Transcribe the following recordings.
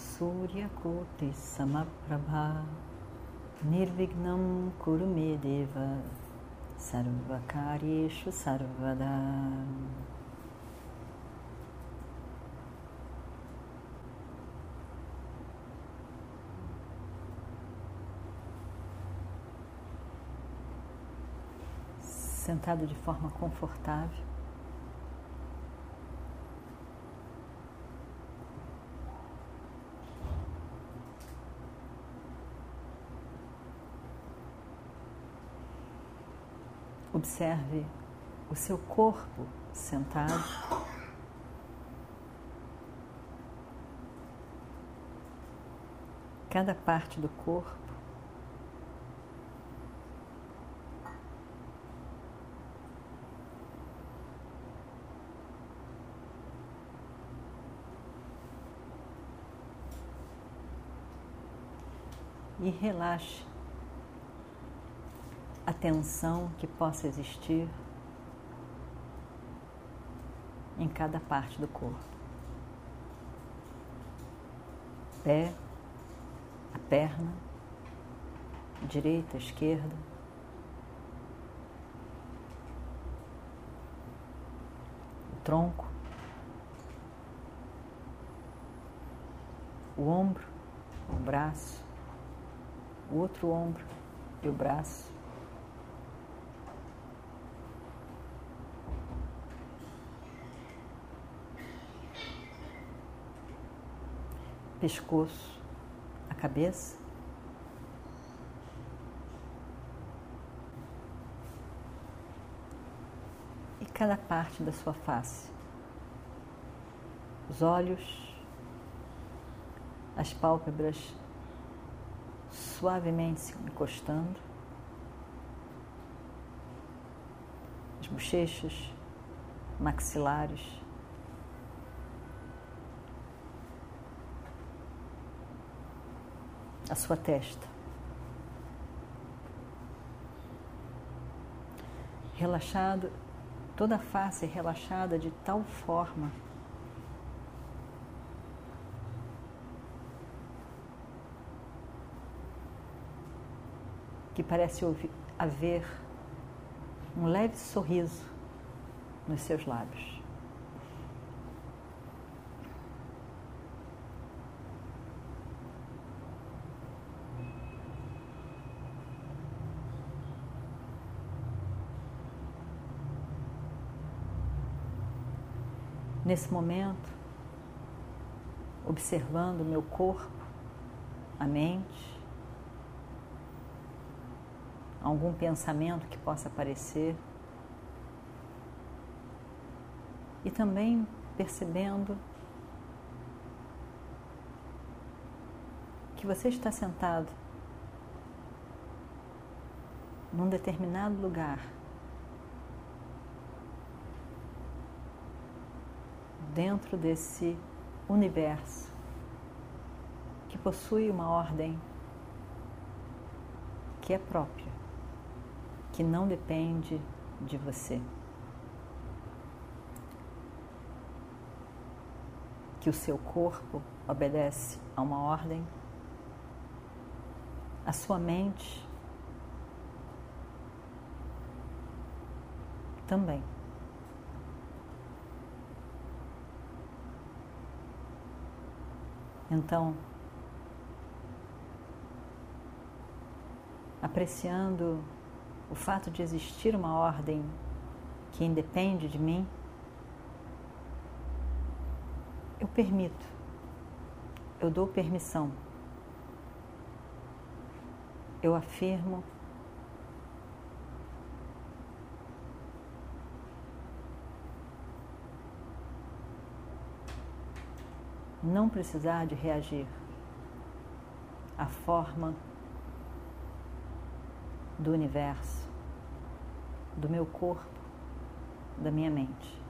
Suryakote Samaprabha Nirvignam Kurumedeva Sarvakaryeshu Sarvada. Sentado de forma confortável Observe o seu corpo sentado. Cada parte do corpo. E relaxe tensão que possa existir em cada parte do corpo. Pé, a perna, direita, esquerda. O tronco, o ombro, o braço, o outro ombro e o braço. Pescoço, a cabeça. E cada parte da sua face. Os olhos, as pálpebras suavemente se encostando, as bochechas, maxilares. A sua testa. Relaxado, toda a face relaxada de tal forma que parece haver um leve sorriso nos seus lábios. Nesse momento, observando o meu corpo, a mente, algum pensamento que possa aparecer e também percebendo que você está sentado num determinado lugar dentro desse universo que possui uma ordem que é própria, que não depende de você. Que o seu corpo obedece a uma ordem, a sua mente também. Então, apreciando o fato de existir uma ordem que independe de mim, eu permito, eu dou permissão, eu afirmo não precisar de reagir à forma do universo, do meu corpo, da minha mente.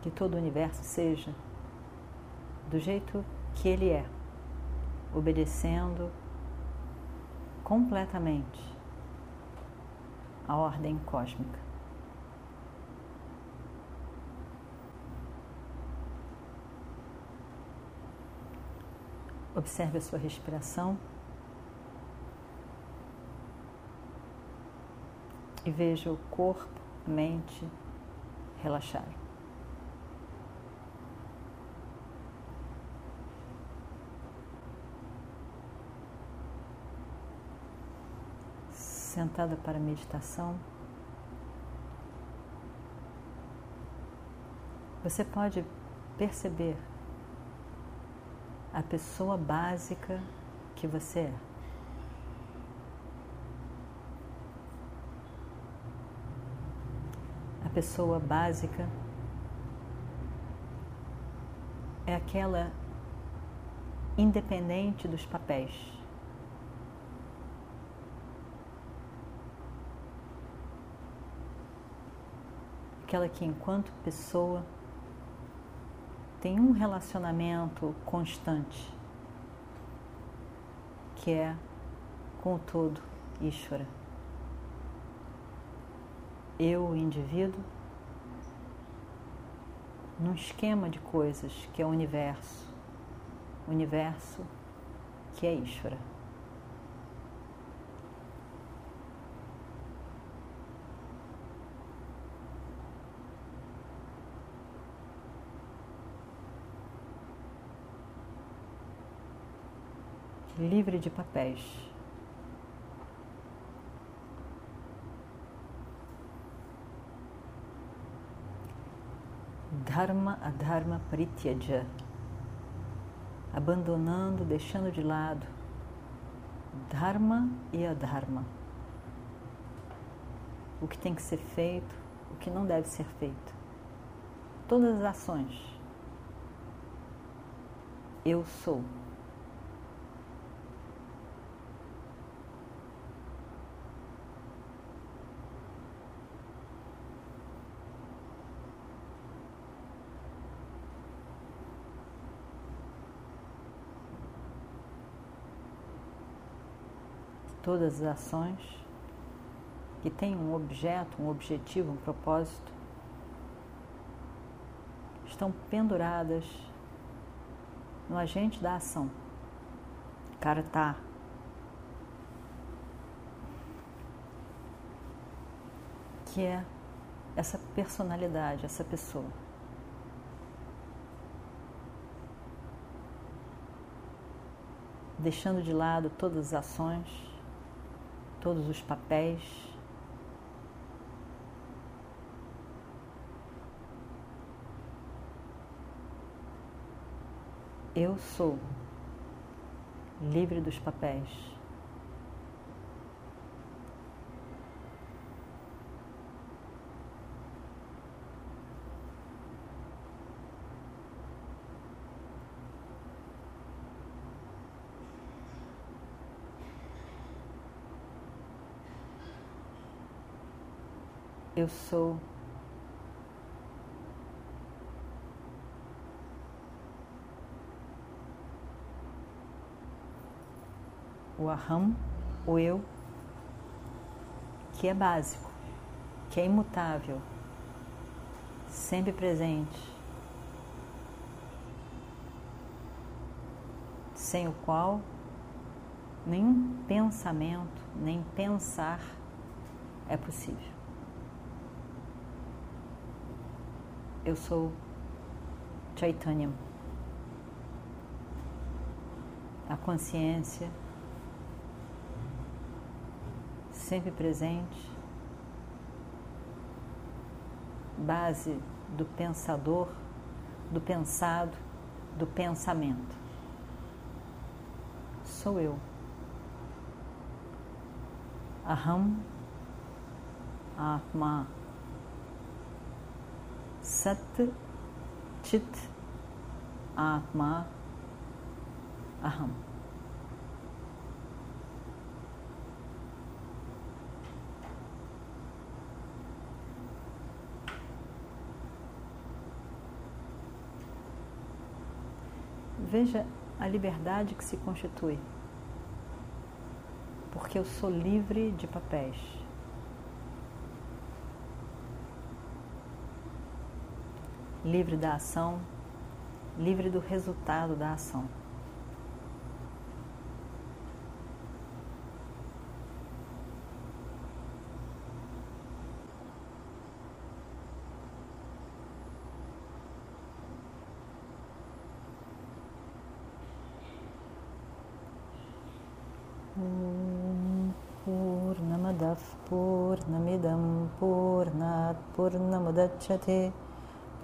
Que todo o universo seja do jeito que ele é, obedecendo completamente a ordem cósmica. Observe a sua respiração e veja o corpo, a mente relaxar. Sentada para meditação, você pode perceber a pessoa básica que você é. A pessoa básica é aquela independente dos papéis. Aquela que, enquanto pessoa, tem um relacionamento constante, que é com o todo Ishvara. Eu, o indivíduo, num esquema de coisas que é o universo, universo que é Ishvara. Livre de papéis. Dharma Adharma Prityaja, abandonando, deixando de lado Dharma e Adharma. O que tem que ser feito, o que não deve ser feito. Todas as ações. Eu sou. Todas as ações que têm um objeto, um objetivo, um propósito, estão penduradas no agente da ação, Karta. Que é essa personalidade, essa pessoa. Deixando de lado todas as ações todos os papéis. Eu sou livre dos papéis. Eu sou. O aham, o eu, que é básico, que é imutável, sempre presente, sem o qual nenhum pensamento, nem pensar é possível. Eu sou Chaitanya, a consciência sempre presente, base do pensador, do pensado, do pensamento. Sou eu. Aham, Atma Sat Chit Atma Aham. Veja a liberdade que se constitui. Porque eu sou livre de papéis. Livre da ação, livre do resultado da ação. पूर्णमदः पूर्णमिदं पूर्णात् पूर्णमुदच्छते